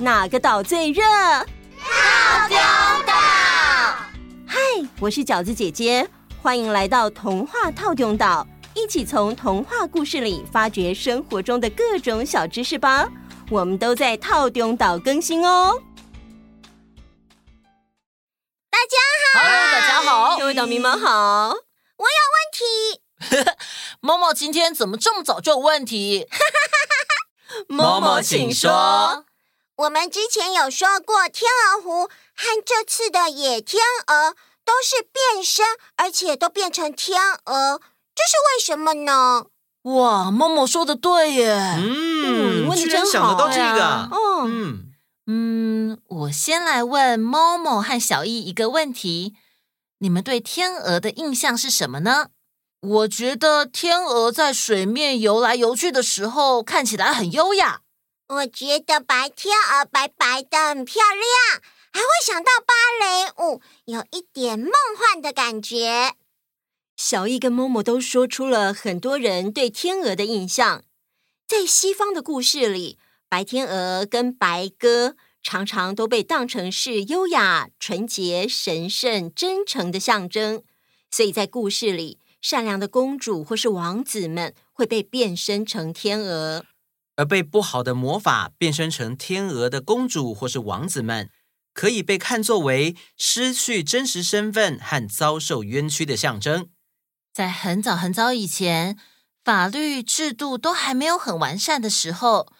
哪个岛最热？套丢岛。嗨，我是饺子姐姐，欢迎来到童话套丢岛，一起从童话故事里发掘生活中的各种小知识吧。我们都在套丢岛更新哦。大家好，Hello，大家好，各位岛民们好。我有问题。猫猫今天怎么这么早就有问题？猫猫，请说。我们之前有说过，天鹅湖和这次的野天鹅都是变身，而且都变成天鹅，这是为什么呢？哇，某某说的对耶！嗯，问的真好，想得到这个。哦，嗯嗯，我先来问猫猫和小易一个问题：你们对天鹅的印象是什么呢？我觉得天鹅在水面游来游去的时候看起来很优雅。我觉得白天鹅白白的很漂亮，还会想到芭蕾舞，有一点梦幻的感觉。小艺跟默默都说出了很多人对天鹅的印象。在西方的故事里，白天鹅跟白鸽常常都被当成是优雅、纯洁、神圣、真诚的象征。所以在故事里，善良的公主或是王子们会被变身成天鹅，而被不好的魔法变身成天鹅的公主或是王子们，可以被看作为失去真实身份和遭受冤屈的象征。在很早很早以前，法律制度都还没有很完善的时候，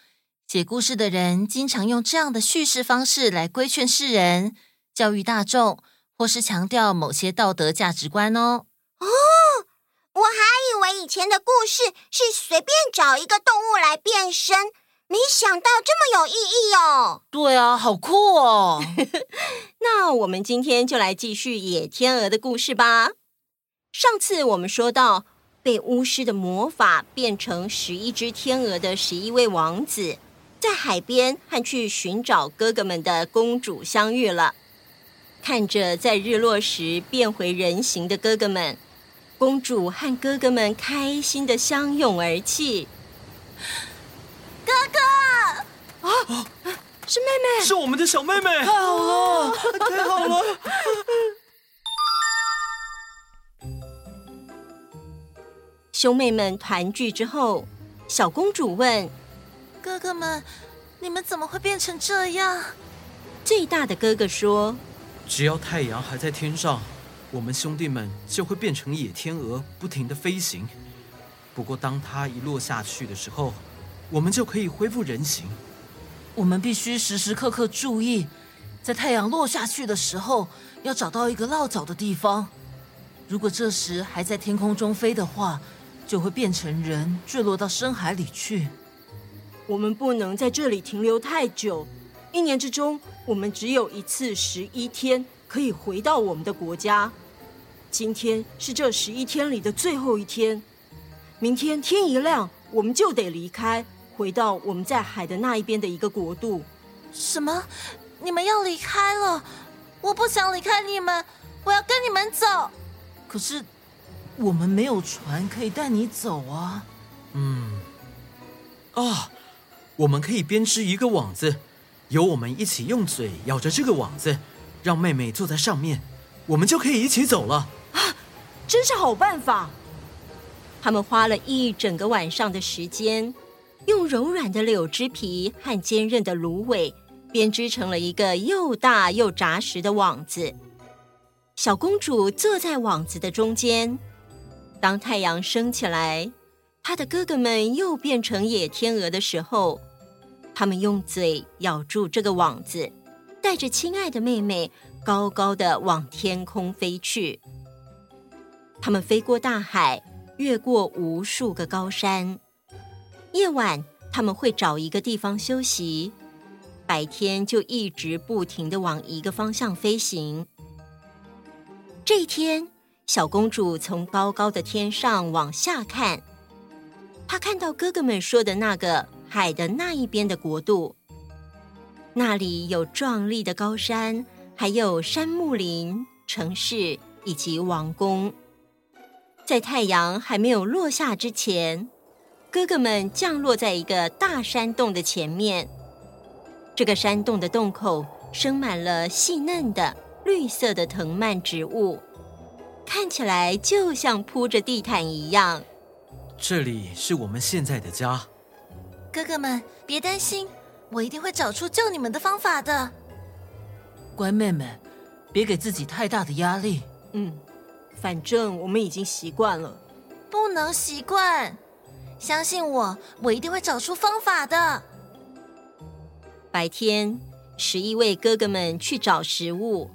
写故事的人经常用这样的叙事方式来规劝世人、教育大众，或是强调某些道德价值观哦。哦，我还以为以前的故事是随便找一个动物来变身，没想到这么有意义哦。对啊，好酷哦！那我们今天就来继续野天鹅的故事吧。上次我们说到，被巫师的魔法变成十一只天鹅的十一位王子，在海边和去寻找哥哥们的公主相遇了。看着在日落时变回人形的哥哥们，公主和哥哥们开心的相拥而泣。哥哥啊，是妹妹，是我们的小妹妹，太好了，太好了。兄妹们团聚之后，小公主问：“哥哥们，你们怎么会变成这样？”最大的哥哥说：“只要太阳还在天上，我们兄弟们就会变成野天鹅，不停的飞行。不过，当它一落下去的时候，我们就可以恢复人形。我们必须时时刻刻注意，在太阳落下去的时候，要找到一个落脚的地方。如果这时还在天空中飞的话，就会变成人，坠落到深海里去。我们不能在这里停留太久。一年之中，我们只有一次十一天可以回到我们的国家。今天是这十一天里的最后一天。明天天一亮，我们就得离开，回到我们在海的那一边的一个国度。什么？你们要离开了？我不想离开你们，我要跟你们走。可是。我们没有船可以带你走啊。嗯，啊，我们可以编织一个网子，由我们一起用嘴咬着这个网子，让妹妹坐在上面，我们就可以一起走了。啊，真是好办法！他们花了一整个晚上的时间，用柔软的柳枝皮和坚韧的芦苇编织成了一个又大又扎实的网子。小公主坐在网子的中间。当太阳升起来，她的哥哥们又变成野天鹅的时候，他们用嘴咬住这个网子，带着亲爱的妹妹高高的往天空飞去。他们飞过大海，越过无数个高山。夜晚，他们会找一个地方休息；白天就一直不停的往一个方向飞行。这一天。小公主从高高的天上往下看，她看到哥哥们说的那个海的那一边的国度，那里有壮丽的高山，还有山木林、城市以及王宫。在太阳还没有落下之前，哥哥们降落在一个大山洞的前面。这个山洞的洞口生满了细嫩的绿色的藤蔓植物，看起来就像铺着地毯一样。这里是我们现在的家。哥哥们，别担心，我一定会找出救你们的方法的。乖妹妹，别给自己太大的压力。嗯，反正我们已经习惯了。不能习惯，相信我，我一定会找出方法的。白天，十一位哥哥们去找食物，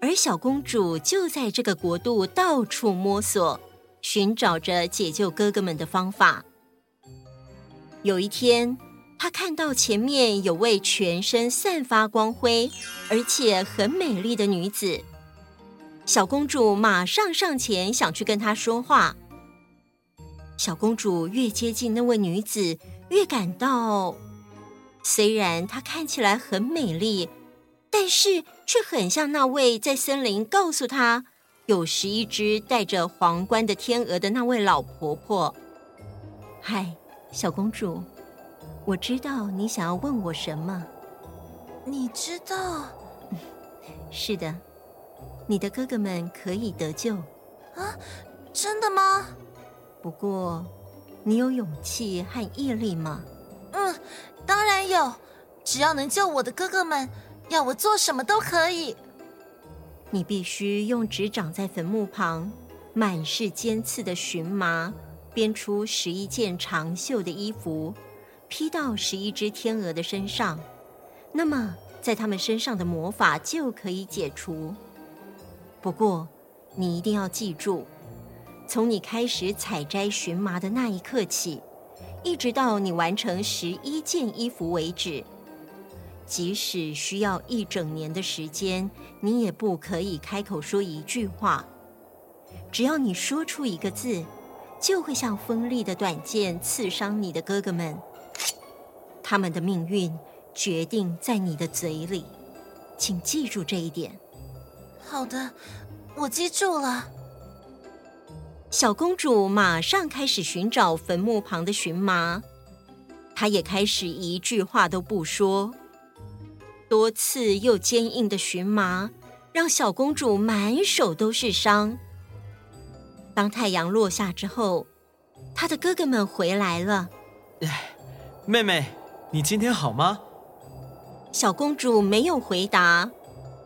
而小公主就在这个国度到处摸索，寻找着解救哥哥们的方法。有一天，她看到前面有位全身散发光辉，而且很美丽的女子。小公主马上上前想去跟她说话。小公主越接近那位女子，越感到，虽然她看起来很美丽，但是却很像那位在森林告诉她有十一只戴着皇冠的天鹅的那位老婆婆。嗨，小公主，我知道你想要问我什么。你知道？是的，你的哥哥们可以得救。啊，真的吗？不过，你有勇气和毅力吗？嗯，当然有。只要能救我的哥哥们，要我做什么都可以。你必须用纸长在坟墓旁、满是尖刺的荨麻编出十一件长袖的衣服，披到十一只天鹅的身上。那么，在他们身上的魔法就可以解除。不过，你一定要记住。从你开始采摘荨麻的那一刻起，一直到你完成十一件衣服为止，即使需要一整年的时间，你也不可以开口说一句话。只要你说出一个字，就会像锋利的短剑刺伤你的哥哥们。他们的命运决定在你的嘴里，请记住这一点。好的，我记住了。小公主马上开始寻找坟墓旁的荨麻，她也开始一句话都不说。多刺又坚硬的荨麻让小公主满手都是伤。当太阳落下之后，她的哥哥们回来了。哎，妹妹，你今天好吗？小公主没有回答，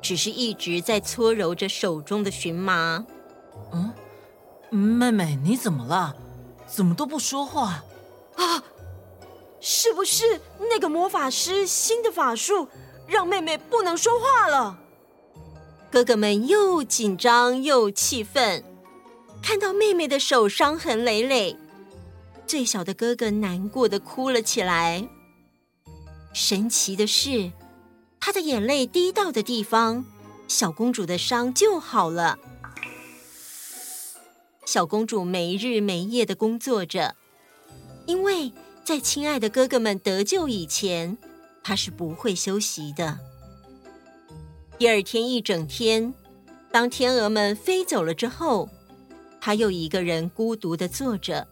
只是一直在搓揉着手中的荨麻。嗯。妹妹，你怎么了？怎么都不说话？啊，是不是那个魔法师新的法术让妹妹不能说话了？哥哥们又紧张又气愤，看到妹妹的手伤痕累累，最小的哥哥难过的哭了起来。神奇的是，他的眼泪滴到的地方，小公主的伤就好了。小公主没日没夜的工作着，因为在亲爱的哥哥们得救以前，她是不会休息的。第二天一整天，当天鹅们飞走了之后，她又一个人孤独的坐着。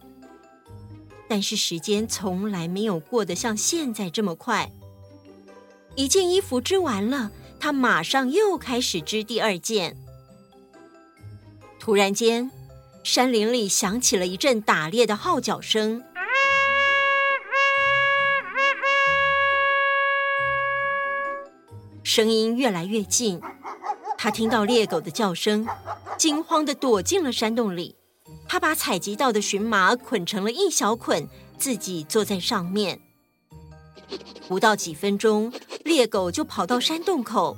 但是时间从来没有过得像现在这么快。一件衣服织完了，他马上又开始织第二件。突然间，山林里响起了一阵打猎的号角声，声音越来越近。他听到猎狗的叫声，惊慌的躲进了山洞里。他把采集到的荨麻捆成了一小捆，自己坐在上面。不到几分钟，猎狗就跑到山洞口，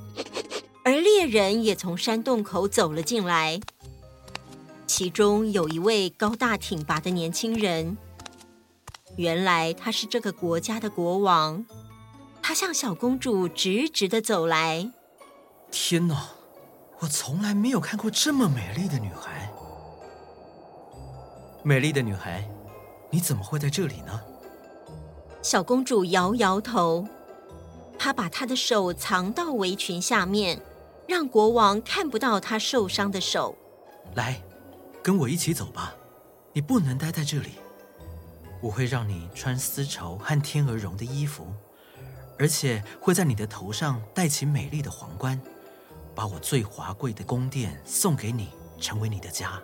而猎人也从山洞口走了进来。其中有一位高大挺拔的年轻人，原来他是这个国家的国王。他向小公主直直的走来。天哪，我从来没有看过这么美丽的女孩。美丽的女孩，你怎么会在这里呢？小公主摇摇头，她把她的手藏到围裙下面，让国王看不到她受伤的手。来。跟我一起走吧，你不能待在这里。我会让你穿丝绸和天鹅绒的衣服，而且会在你的头上戴起美丽的皇冠，把我最华贵的宫殿送给你，成为你的家。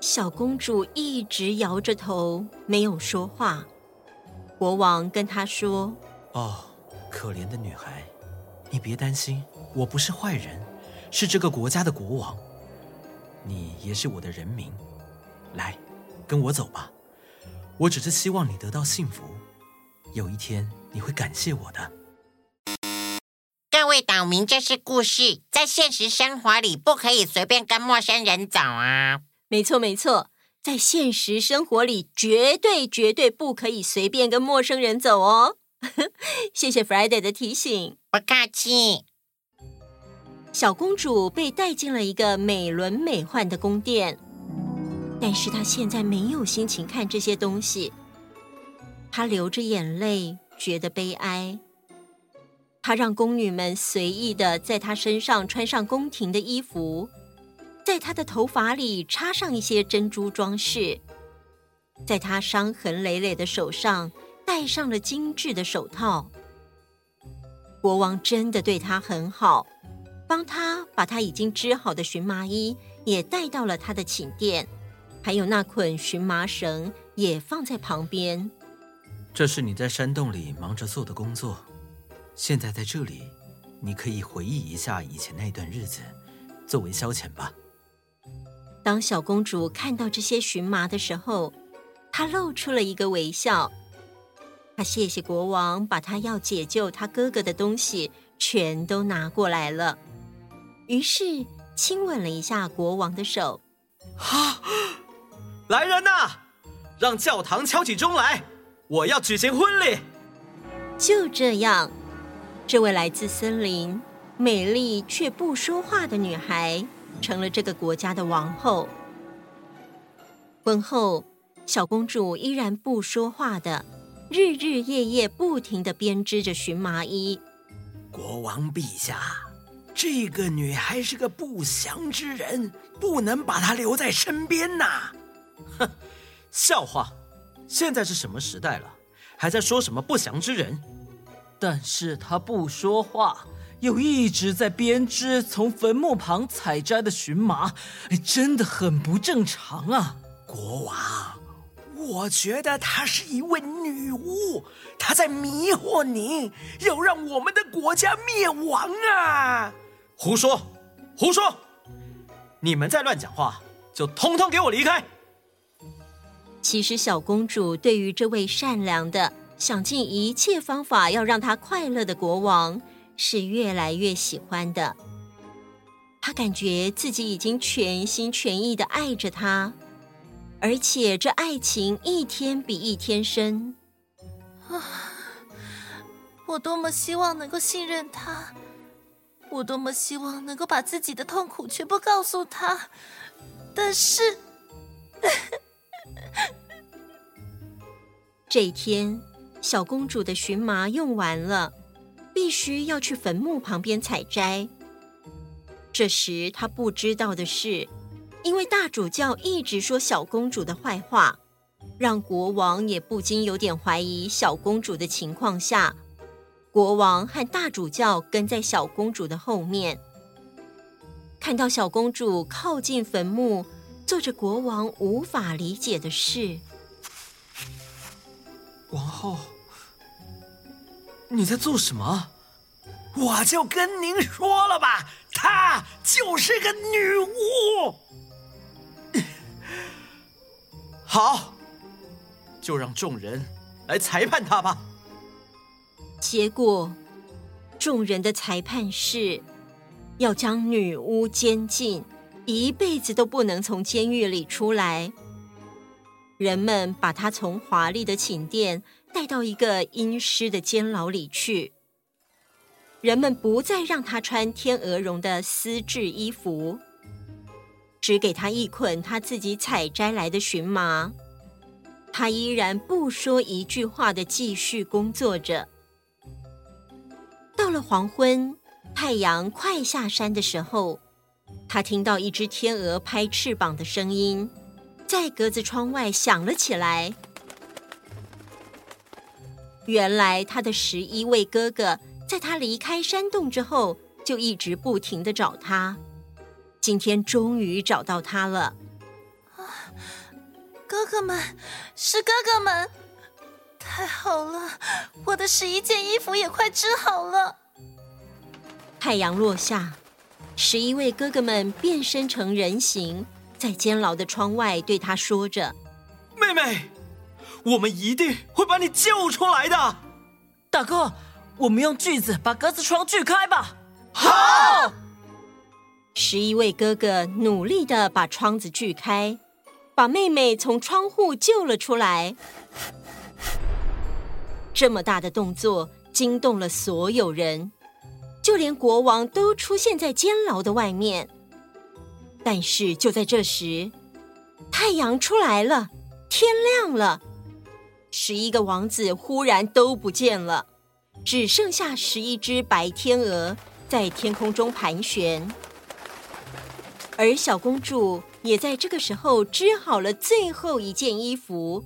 小公主一直摇着头，没有说话。国王跟她说：“哦，可怜的女孩，你别担心，我不是坏人，是这个国家的国王。你也是我的人民，来，跟我走吧。我只是希望你得到幸福，有一天你会感谢我的。”各位岛民，这是故事，在现实生活里不可以随便跟陌生人走啊。没错，没错，在现实生活里，绝对绝对不可以随便跟陌生人走哦。谢谢 Friday 的提醒，不客气。小公主被带进了一个美轮美奂的宫殿，但是她现在没有心情看这些东西，她流着眼泪，觉得悲哀。她让宫女们随意的在她身上穿上宫廷的衣服。在他的头发里插上一些珍珠装饰，在他伤痕累累的手上戴上了精致的手套。国王真的对他很好，帮他把他已经织好的荨麻衣也带到了他的寝殿，还有那捆荨麻绳也放在旁边。这是你在山洞里忙着做的工作，现在在这里，你可以回忆一下以前那段日子，作为消遣吧。当小公主看到这些荨麻的时候，她露出了一个微笑。她谢谢国王，把她要解救她哥哥的东西全都拿过来了，于是亲吻了一下国王的手。哈，来人呐，让教堂敲起钟来，我要举行婚礼。就这样，这位来自森林、美丽却不说话的女孩。成了这个国家的王后。婚后，小公主依然不说话的，日日夜夜不停地编织着荨麻衣。国王陛下，这个女孩是个不祥之人，不能把她留在身边呐！哼，笑话！现在是什么时代了，还在说什么不祥之人？但是她不说话。又一直在编织从坟墓旁采摘的荨麻，真的很不正常啊！国王，我觉得她是一位女巫，她在迷惑您，要让我们的国家灭亡啊！胡说，胡说！你们再乱讲话，就通通给我离开！其实，小公主对于这位善良的、想尽一切方法要让她快乐的国王。是越来越喜欢的，他感觉自己已经全心全意的爱着他，而且这爱情一天比一天深。啊！我多么希望能够信任他，我多么希望能够把自己的痛苦全部告诉他，但是，这一天，小公主的荨麻用完了。必须要去坟墓旁边采摘。这时他不知道的是，因为大主教一直说小公主的坏话，让国王也不禁有点怀疑小公主的情况下，国王和大主教跟在小公主的后面，看到小公主靠近坟墓，做着国王无法理解的事。王后。你在做什么？我就跟您说了吧，她就是个女巫。好，就让众人来裁判她吧。结果，众人的裁判是要将女巫监禁，一辈子都不能从监狱里出来。人们把她从华丽的寝殿。带到一个阴湿的监牢里去。人们不再让他穿天鹅绒的丝质衣服，只给他一捆他自己采摘来的荨麻。他依然不说一句话的继续工作着。到了黄昏，太阳快下山的时候，他听到一只天鹅拍翅膀的声音，在格子窗外响了起来。原来他的十一位哥哥，在他离开山洞之后，就一直不停的找他。今天终于找到他了。啊，哥哥们，是哥哥们，太好了！我的十一件衣服也快织好了。太阳落下，十一位哥哥们变身成人形，在监牢的窗外对他说着：“妹妹。”我们一定会把你救出来的，大哥。我们用锯子把格子窗锯开吧。好。十一位哥哥努力的把窗子锯开，把妹妹从窗户救了出来。这么大的动作惊动了所有人，就连国王都出现在监牢的外面。但是就在这时，太阳出来了，天亮了。十一个王子忽然都不见了，只剩下十一只白天鹅在天空中盘旋。而小公主也在这个时候织好了最后一件衣服，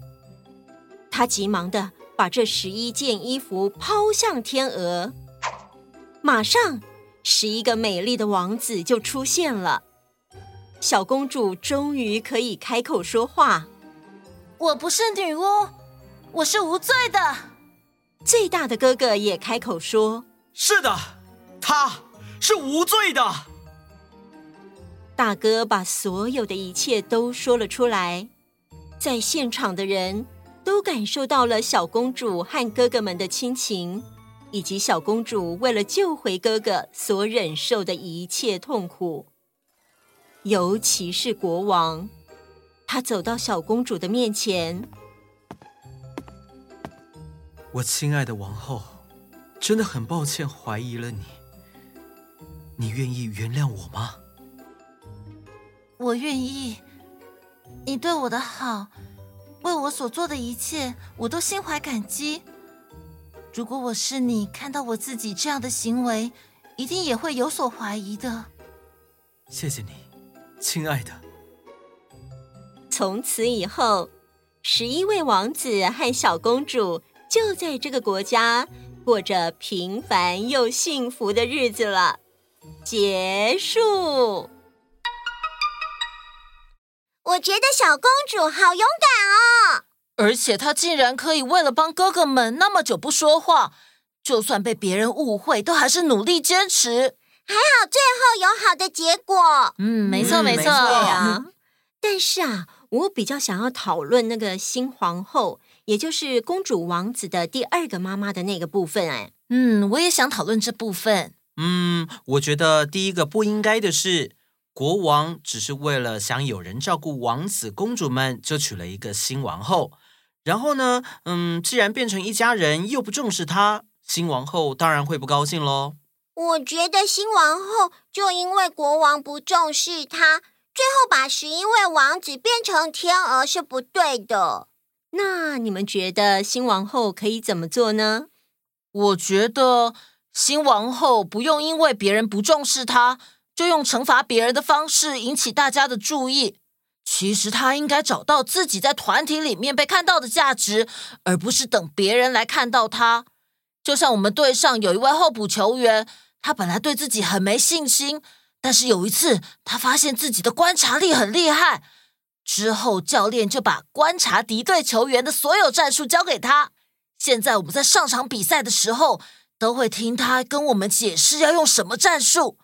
她急忙地把这十一件衣服抛向天鹅，马上十一个美丽的王子就出现了。小公主终于可以开口说话：“我不是女巫。”我是无罪的。最大的哥哥也开口说：“是的，他是无罪的。”大哥把所有的一切都说了出来，在现场的人都感受到了小公主和哥哥们的亲情，以及小公主为了救回哥哥所忍受的一切痛苦。尤其是国王，他走到小公主的面前。我亲爱的王后，真的很抱歉怀疑了你。你愿意原谅我吗？我愿意。你对我的好，为我所做的一切，我都心怀感激。如果我是你，看到我自己这样的行为，一定也会有所怀疑的。谢谢你，亲爱的。从此以后，十一位王子和小公主。就在这个国家过着平凡又幸福的日子了。结束。我觉得小公主好勇敢哦，而且她竟然可以为了帮哥哥们那么久不说话，就算被别人误会，都还是努力坚持。还好最后有好的结果。嗯，没错没错，没错呀。但是啊，我比较想要讨论那个新皇后。也就是公主王子的第二个妈妈的那个部分，哎，嗯，我也想讨论这部分。嗯，我觉得第一个不应该的是，国王只是为了想有人照顾王子公主们，就娶了一个新王后。然后呢，嗯，既然变成一家人又不重视她，新王后当然会不高兴喽。我觉得新王后就因为国王不重视她，最后把十一位王子变成天鹅是不对的。那你们觉得新王后可以怎么做呢？我觉得新王后不用因为别人不重视她，就用惩罚别人的方式引起大家的注意。其实她应该找到自己在团体里面被看到的价值，而不是等别人来看到她。就像我们队上有一位候补球员，他本来对自己很没信心，但是有一次他发现自己的观察力很厉害。之后，教练就把观察敌对球员的所有战术交给他。现在我们在上场比赛的时候，都会听他跟我们解释要用什么战术。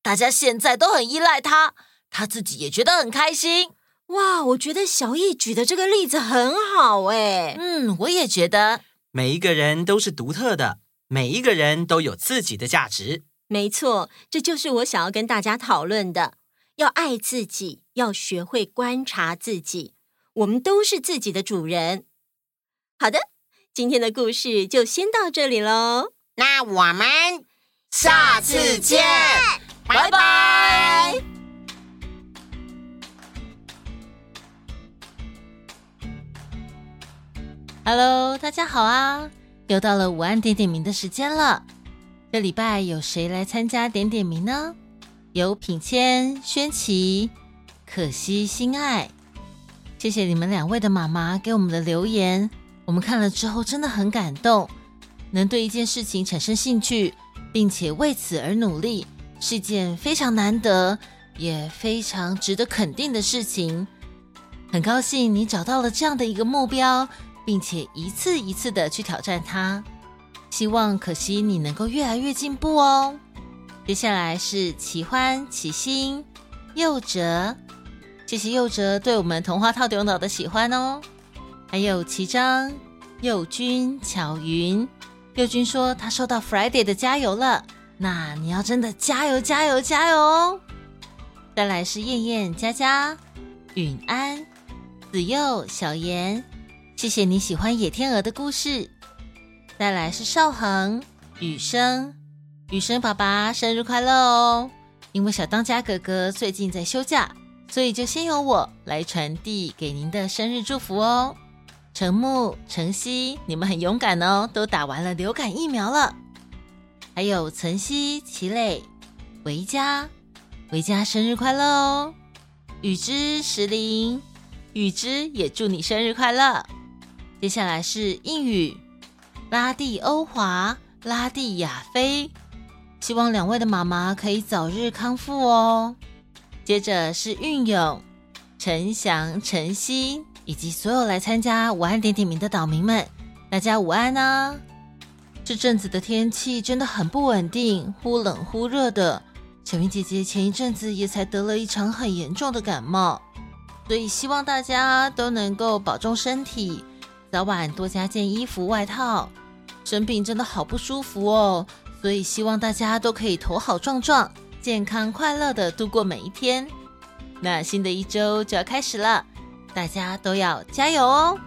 大家现在都很依赖他，他自己也觉得很开心。哇，我觉得小易举的这个例子很好哎。嗯，我也觉得。每一个人都是独特的，每一个人都有自己的价值。没错，这就是我想要跟大家讨论的。要爱自己，要学会观察自己。我们都是自己的主人。好的，今天的故事就先到这里喽。那我们下次见，拜拜。Hello，大家好啊！又到了午安点点名的时间了。这礼拜有谁来参加点点名呢？有品谦、轩琪、可惜、心爱，谢谢你们两位的妈妈给我们的留言，我们看了之后真的很感动，能对一件事情产生兴趣，并且为此而努力，是件非常难得也非常值得肯定的事情。很高兴你找到了这样的一个目标，并且一次一次的去挑战它。希望可惜你能够越来越进步哦。接下来是奇欢、奇心、佑哲，谢谢佑哲对我们童话透中岛的喜欢哦。还有齐章、佑君、巧云。佑君说他收到 Friday 的加油了，那你要真的加油加油加油哦！再来是燕燕、佳佳、允安、子佑、小妍，谢谢你喜欢野天鹅的故事。再来是少恒、雨生、雨生爸爸生日快乐哦！因为小当家哥哥最近在休假，所以就先由我来传递给您的生日祝福哦。程木、程曦，你们很勇敢哦，都打完了流感疫苗了。还有岑曦、齐磊、维嘉，维嘉生日快乐哦！雨之、石林，雨之也祝你生日快乐。接下来是应雨、拉蒂欧华、拉蒂亚菲，希望两位的妈妈可以早日康复哦。接着是运勇、陈翔、陈曦。以及所有来参加午安点点名的岛民们，大家午安啊！这阵子的天气真的很不稳定，忽冷忽热的。小云姐姐前一阵子也才得了一场很严重的感冒，所以希望大家都能够保重身体，早晚多加件衣服外套。生病真的好不舒服哦，所以希望大家都可以头好壮壮，健康快乐的度过每一天。那新的一周就要开始了。大家都要加油哦！